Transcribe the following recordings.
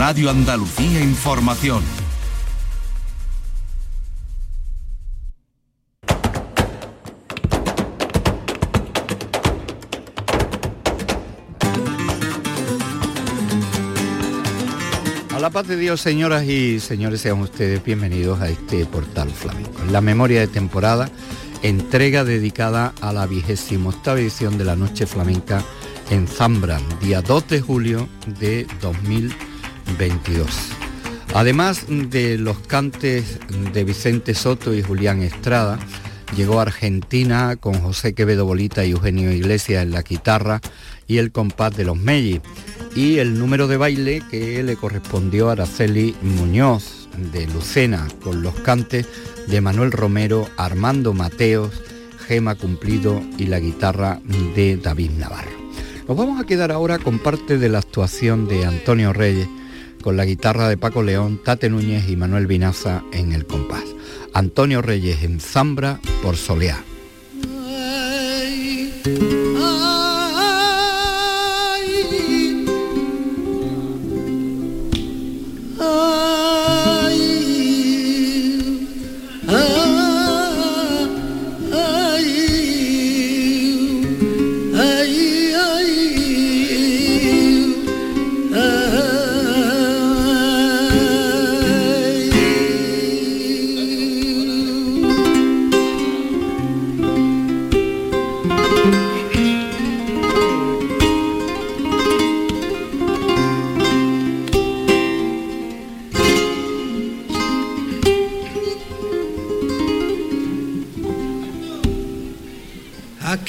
Radio Andalucía Información. A la paz de Dios, señoras y señores, sean ustedes bienvenidos a este portal flamenco. La memoria de temporada, entrega dedicada a la vigésima octava edición de la Noche Flamenca en Zambra, día 2 de julio de 2022. Además de los cantes de Vicente Soto y Julián Estrada, llegó a Argentina con José Quevedo Bolita y Eugenio Iglesias en la guitarra y el compás de los Mellis y el número de baile que le correspondió a Araceli Muñoz de Lucena con los cantes de Manuel Romero, Armando Mateos, Gema Cumplido y la guitarra de David Navarro. Nos vamos a quedar ahora con parte de la actuación de Antonio Reyes con la guitarra de Paco León, Tate Núñez y Manuel Vinaza en el compás. Antonio Reyes en Zambra por Soleá.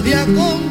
la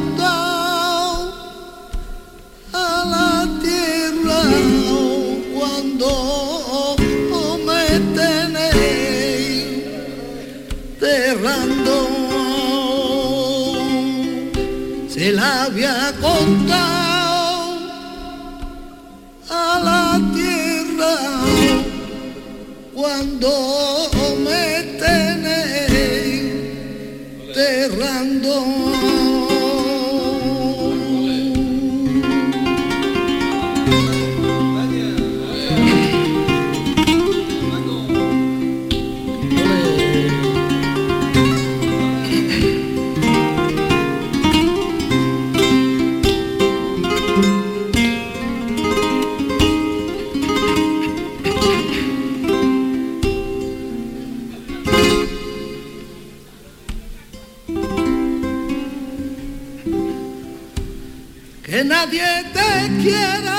nadie te quiera.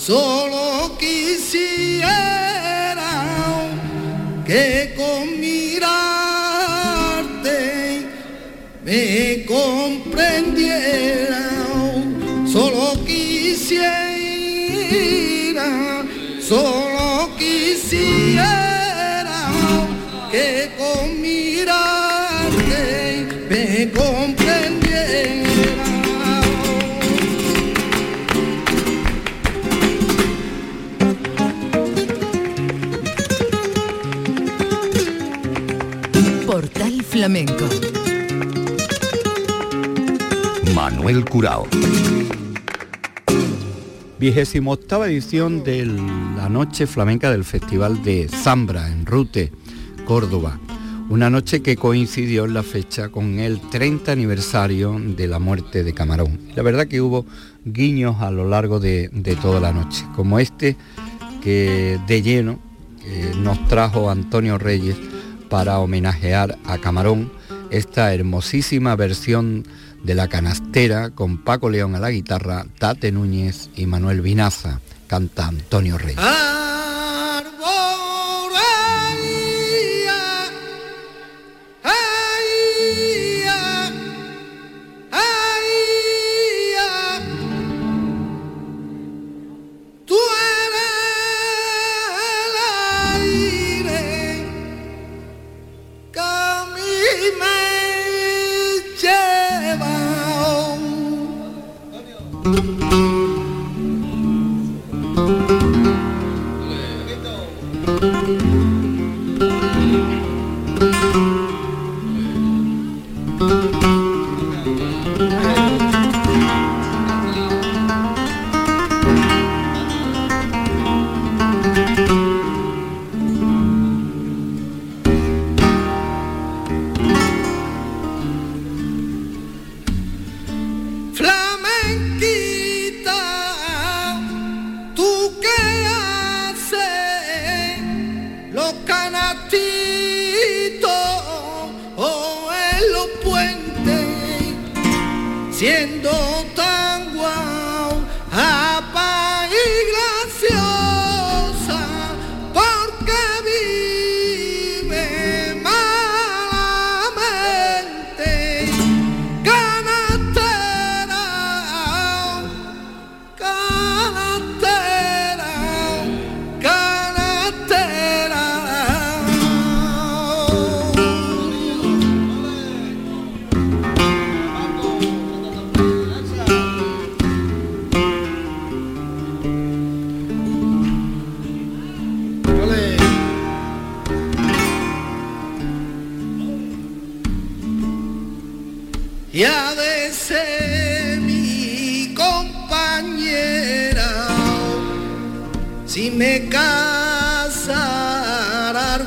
Solo Curao. Vigésimo octava edición de la Noche Flamenca del Festival de Zambra en Rute, Córdoba. Una noche que coincidió en la fecha con el 30 aniversario de la muerte de Camarón. La verdad que hubo guiños a lo largo de, toda la noche, como este que de lleno nos trajo Antonio Reyes para homenajear a Camarón esta hermosísima versión de la canastera con Paco León a la guitarra, Tate Núñez y Manuel Vinaza, canta Antonio Reyes. Ah.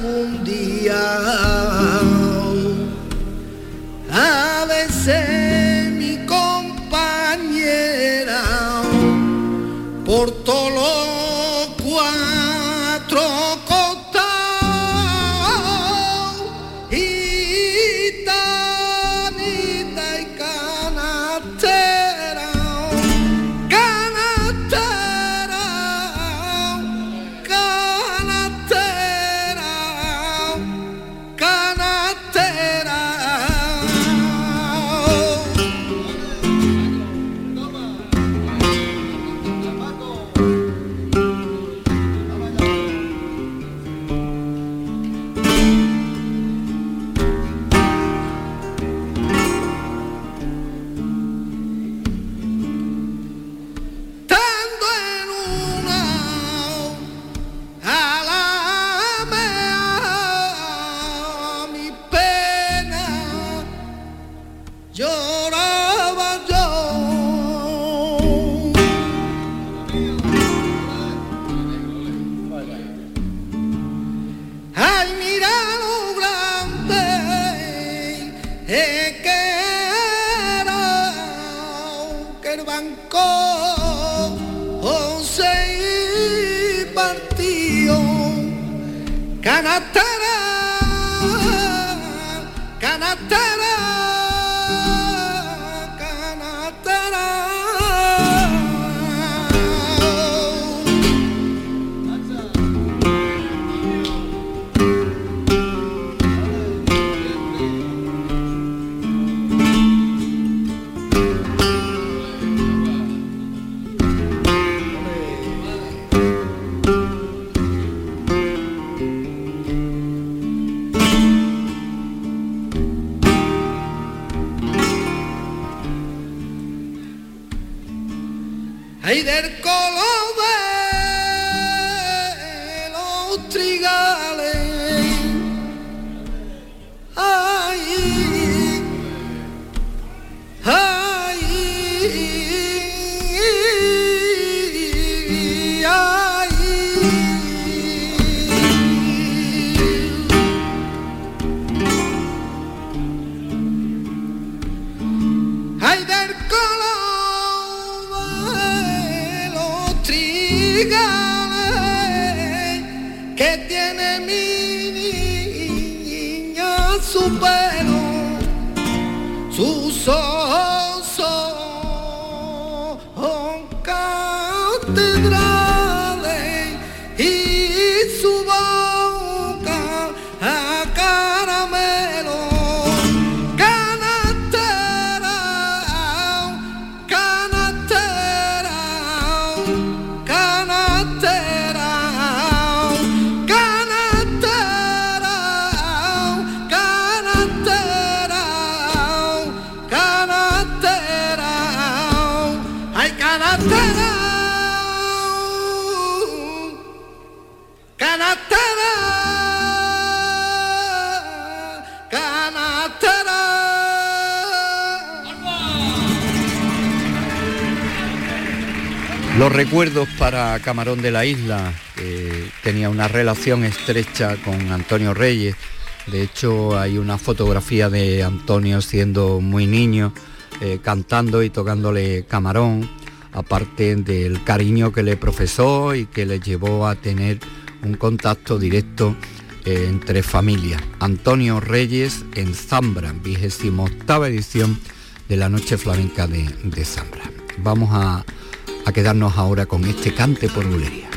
algún día. A veces mi compañera por todo Los recuerdos para Camarón de la Isla, tenía una relación estrecha con Antonio Reyes. De hecho, hay una fotografía de Antonio siendo muy niño, eh, cantando y tocándole camarón, aparte del cariño que le profesó y que le llevó a tener un contacto directo eh, entre familias. Antonio Reyes en Zambra, vigésimo octava edición de la Noche Flamenca de, de Zambra. Vamos a a quedarnos ahora con este cante por bulería.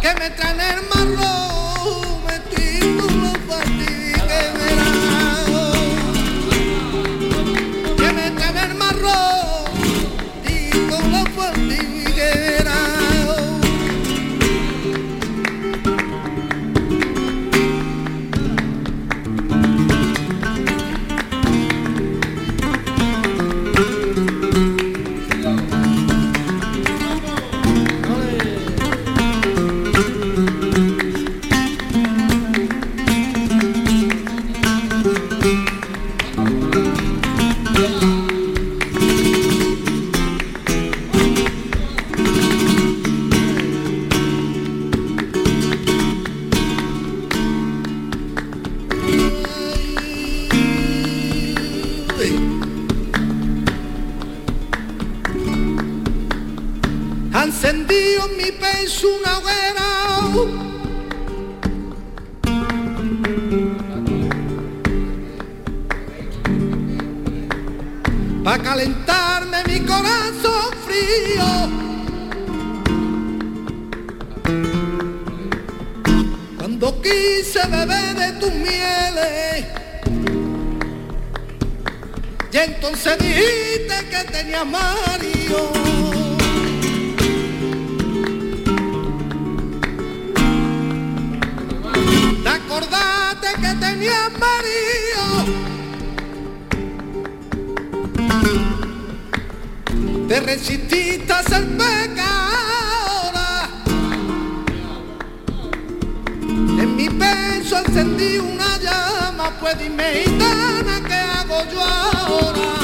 que me traen el marrón metido los partidos. encendí una llama, pues dime, gitana, ¿qué hago yo ahora?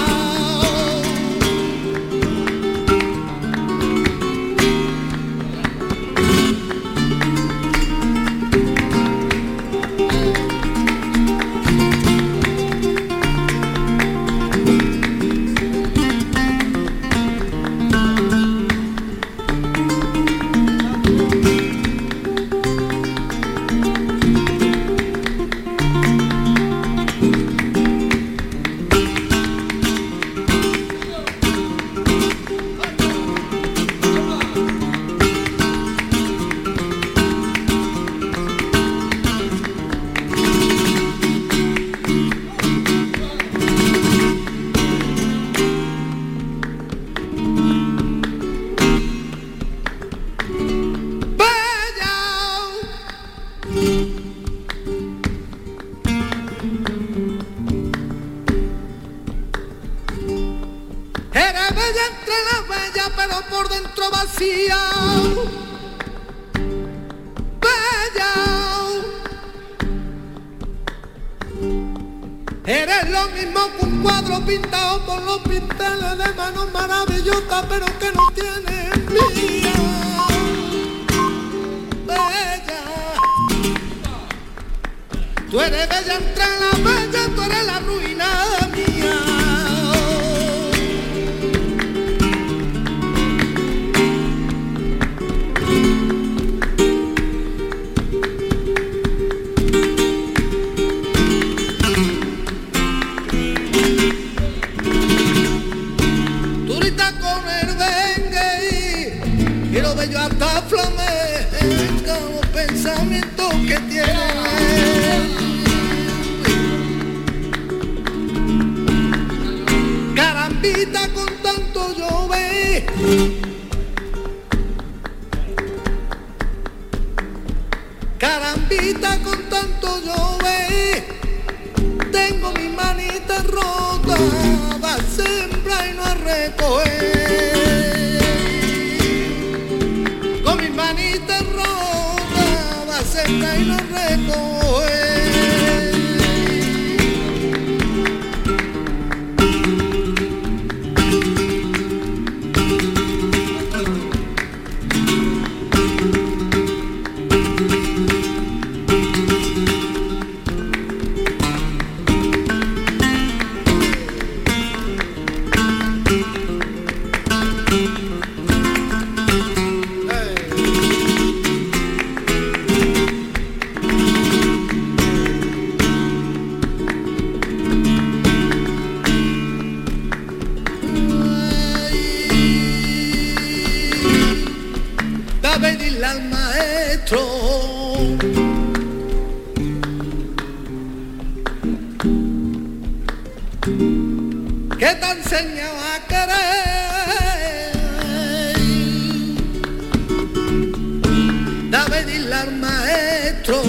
David el maestro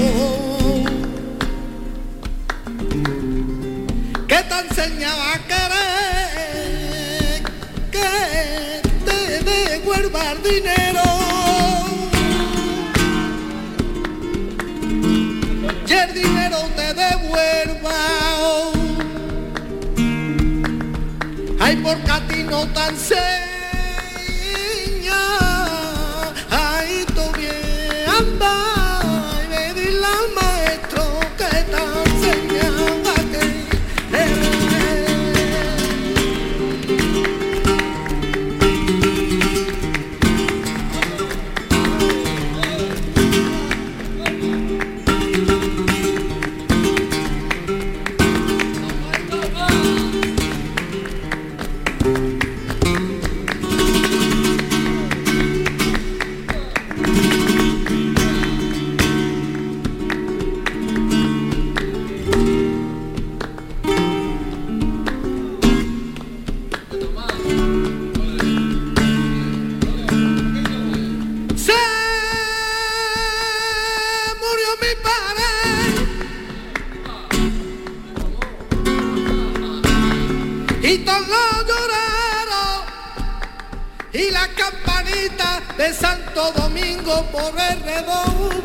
que te enseñado a querer que te devuelva el dinero. Y el dinero te devuelva. Ay, porque a ti no tan enseña. Por el redoblaron.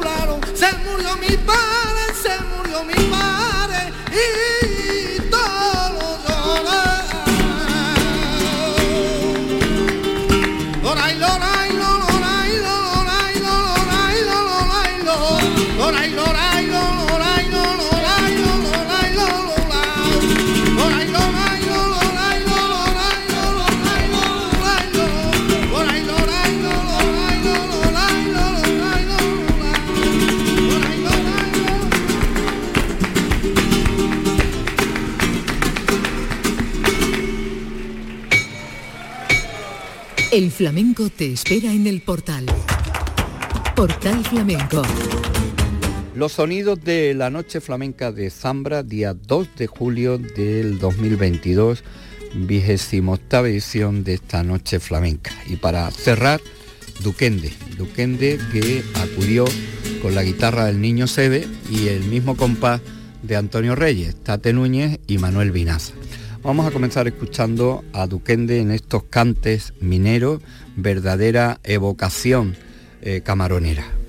El flamenco te espera en el portal. Portal Flamenco. Los sonidos de la noche flamenca de Zambra, día 2 de julio del 2022, vigésimo octava edición de esta noche flamenca. Y para cerrar, Duquende, Duquende que acudió con la guitarra del niño Sebe y el mismo compás de Antonio Reyes, Tate Núñez y Manuel Vinaza. Vamos a comenzar escuchando a Duquende en estos cantes mineros, verdadera evocación eh, camaronera.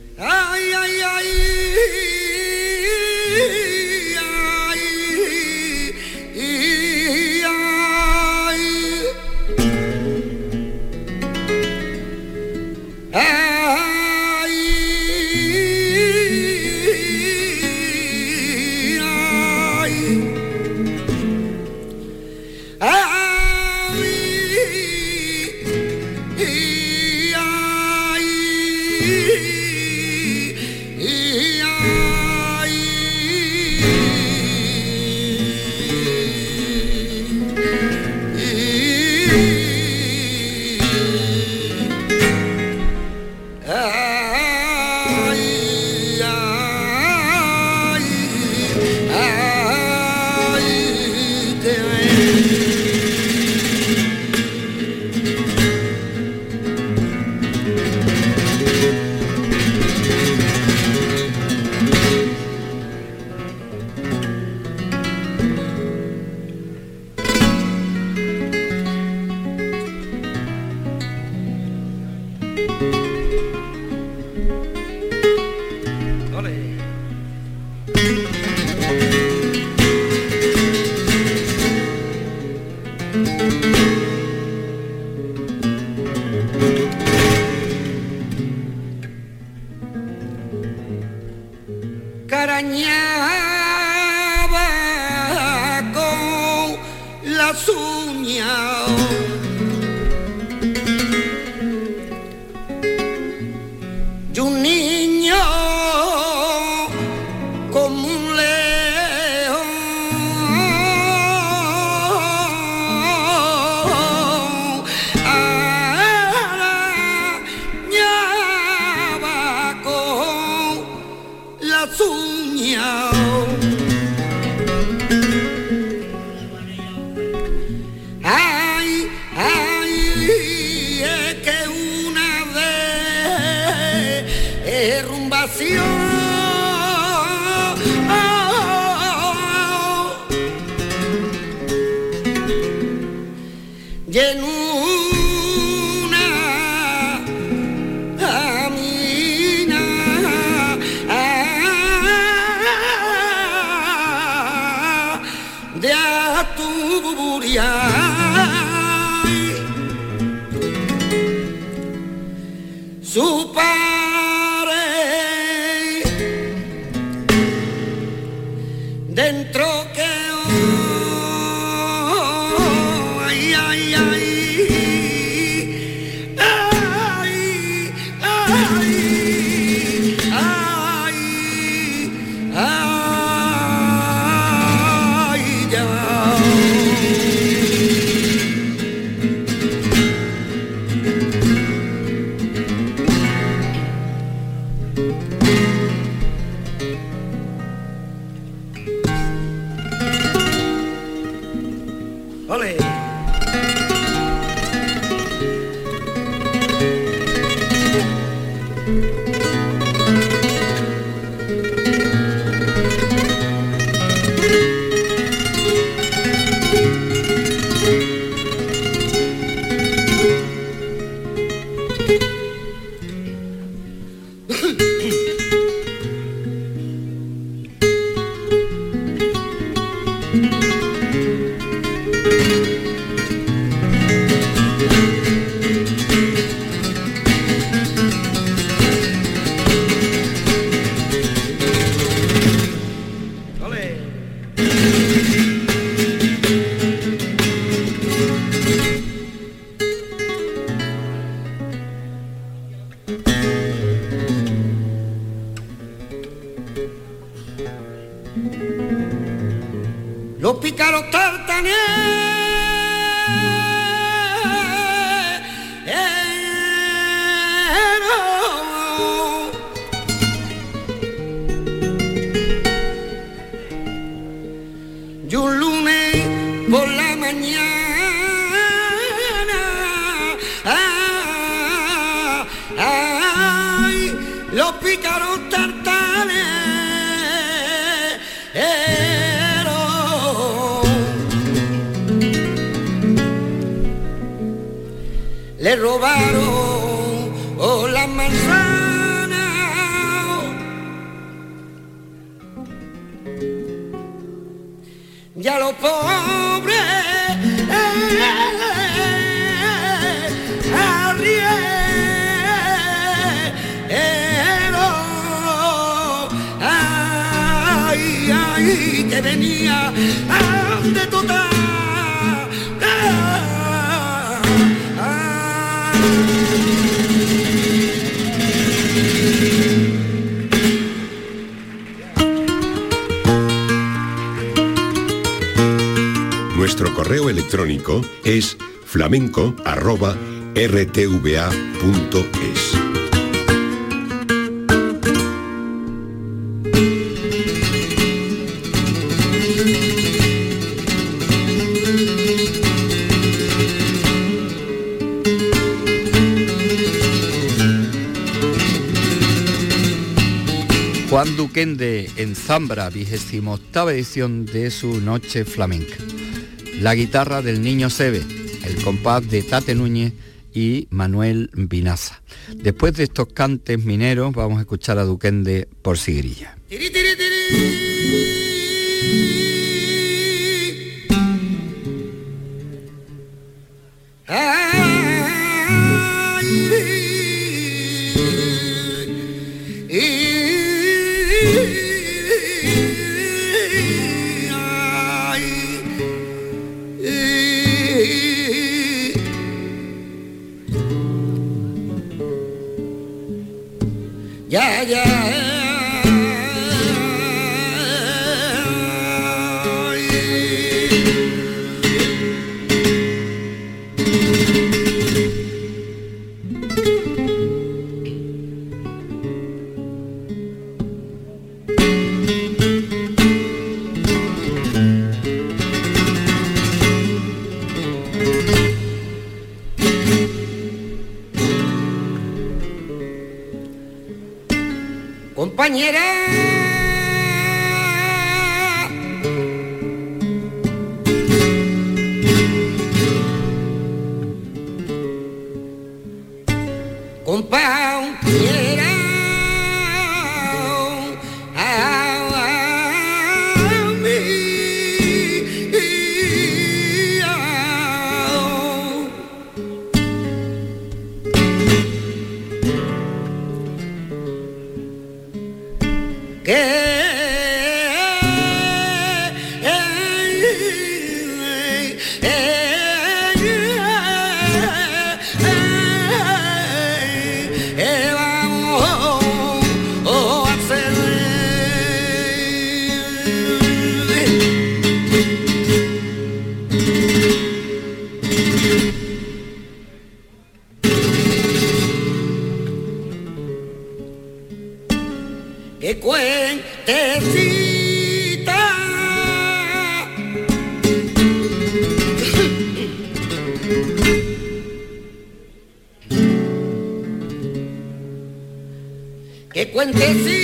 い。Los pícaros robaron oh, las manzanas y a los pobres venía de total. Correo electrónico es flamenco@rtva.es. Juan Duquende en Zambra, vigésimo octava edición de su Noche Flamenca. La guitarra del Niño Sebe, el compás de Tate Núñez y Manuel Vinaza. Después de estos cantes mineros, vamos a escuchar a Duquende por Sigrilla. yeah, yeah. compañera. Compadre. Ya, ya.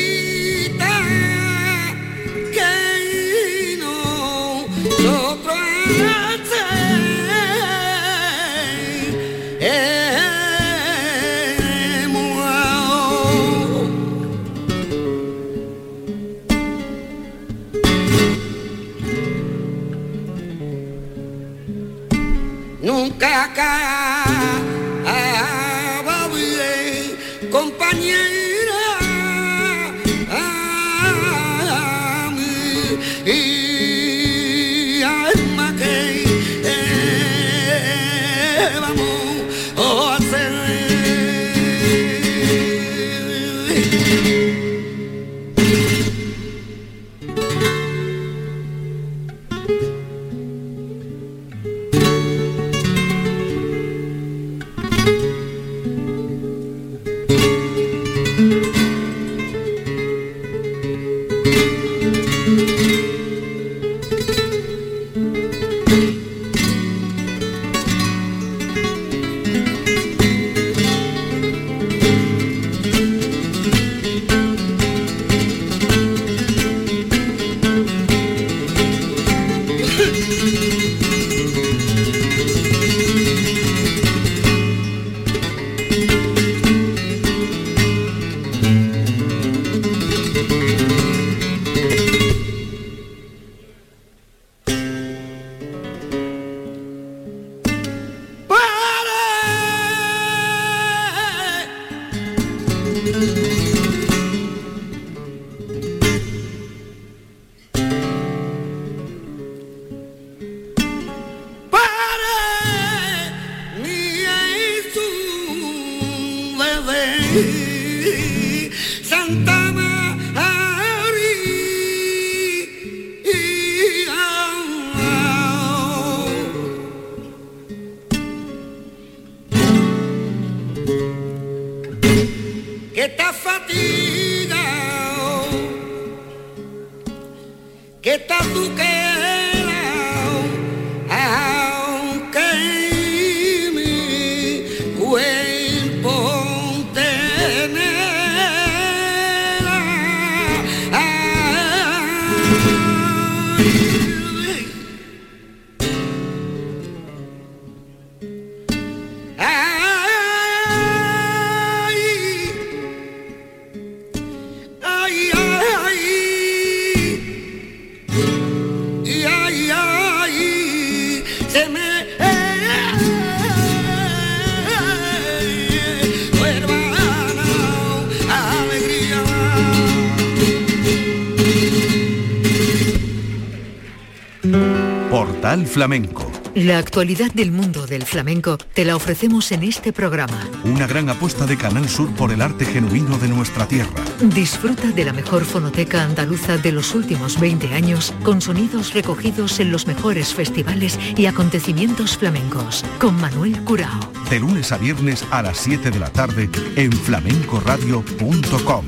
Flamenco. La actualidad del mundo del flamenco te la ofrecemos en este programa. Una gran apuesta de Canal Sur por el arte genuino de nuestra tierra. Disfruta de la mejor fonoteca andaluza de los últimos 20 años con sonidos recogidos en los mejores festivales y acontecimientos flamencos con Manuel Curao. De lunes a viernes a las 7 de la tarde en flamencoradio.com.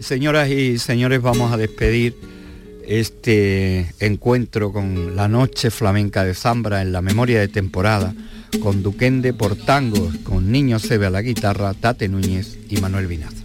Señoras y señores, vamos a despedir este encuentro con la noche flamenca de Zambra en la memoria de temporada, con Duquende por tango, con Niño Sebe a la guitarra, Tate Núñez y Manuel Vinaza.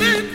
Amen.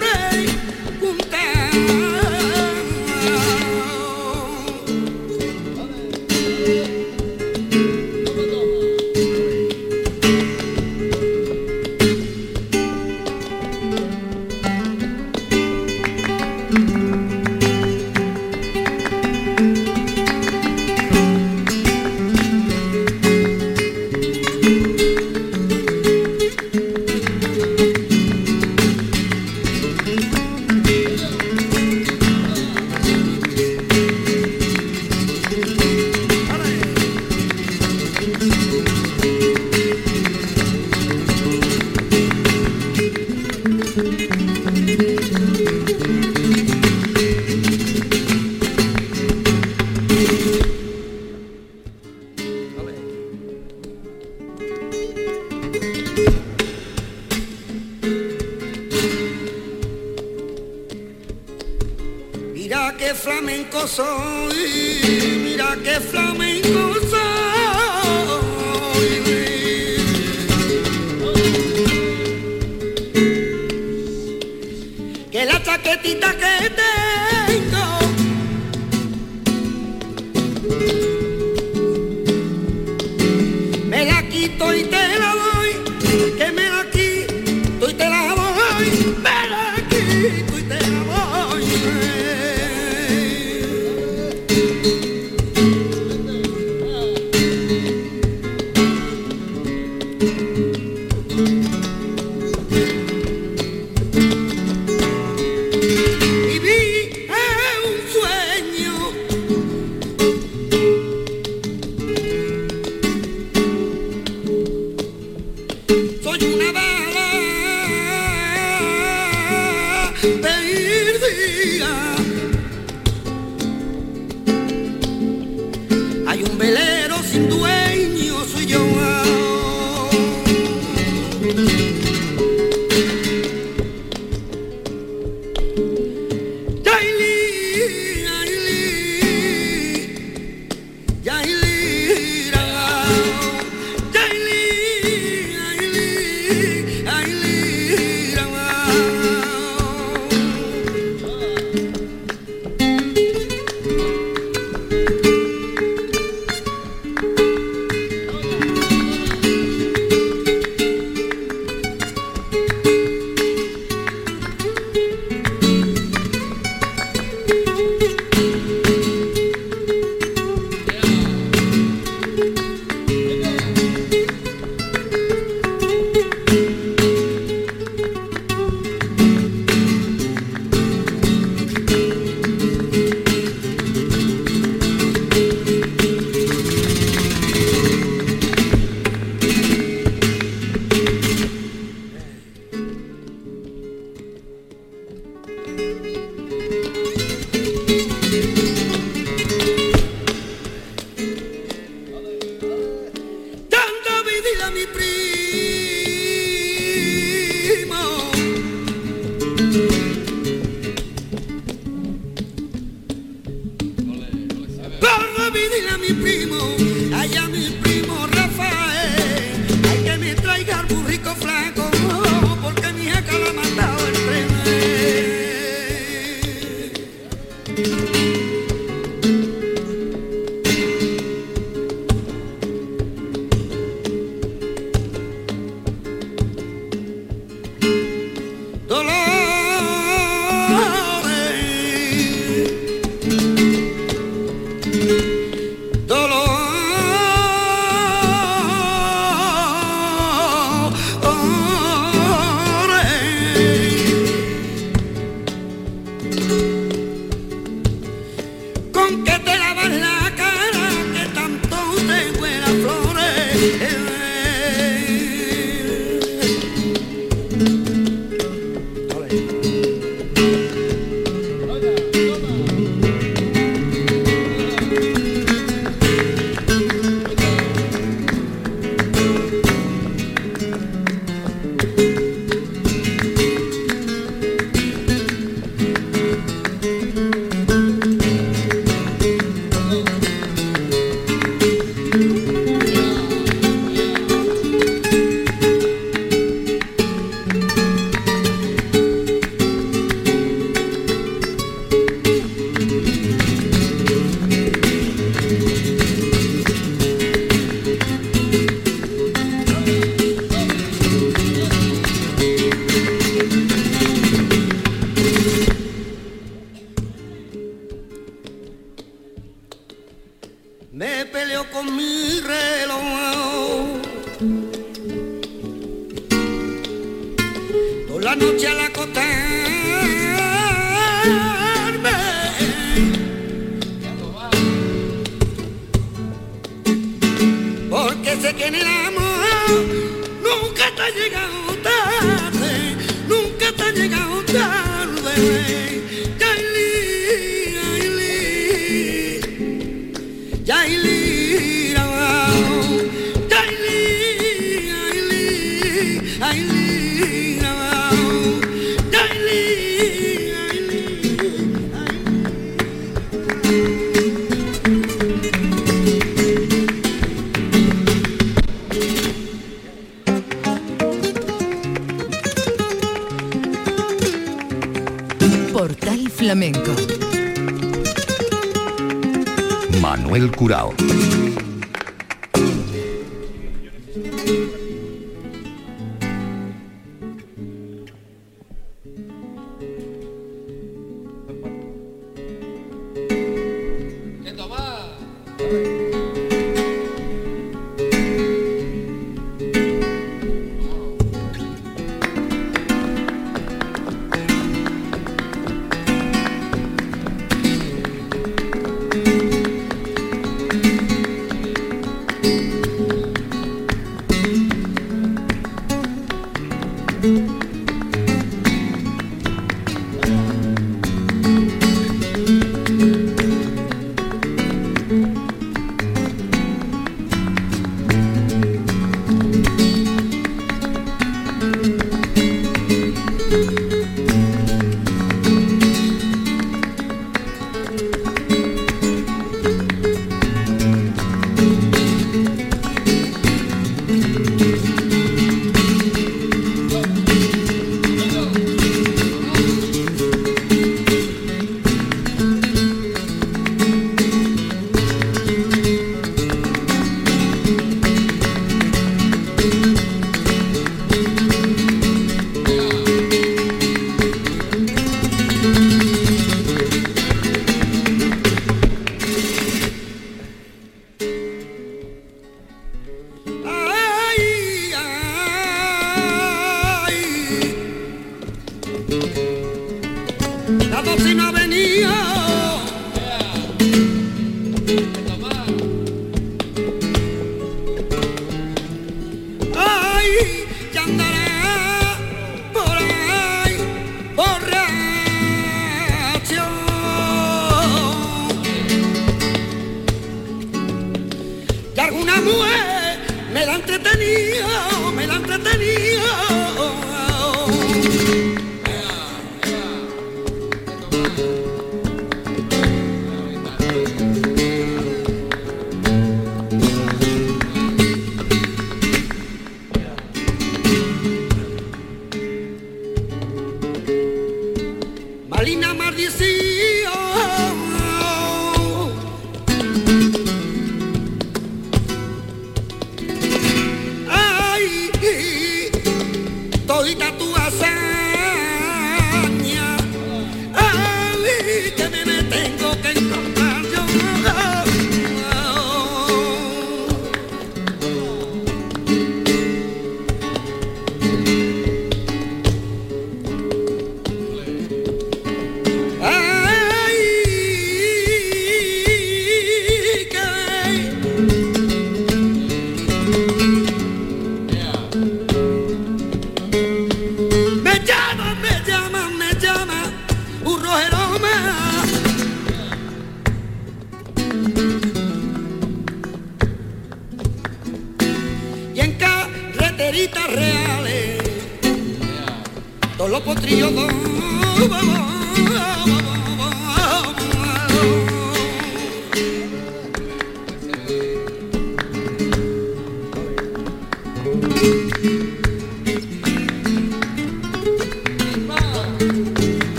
Malina maldicía.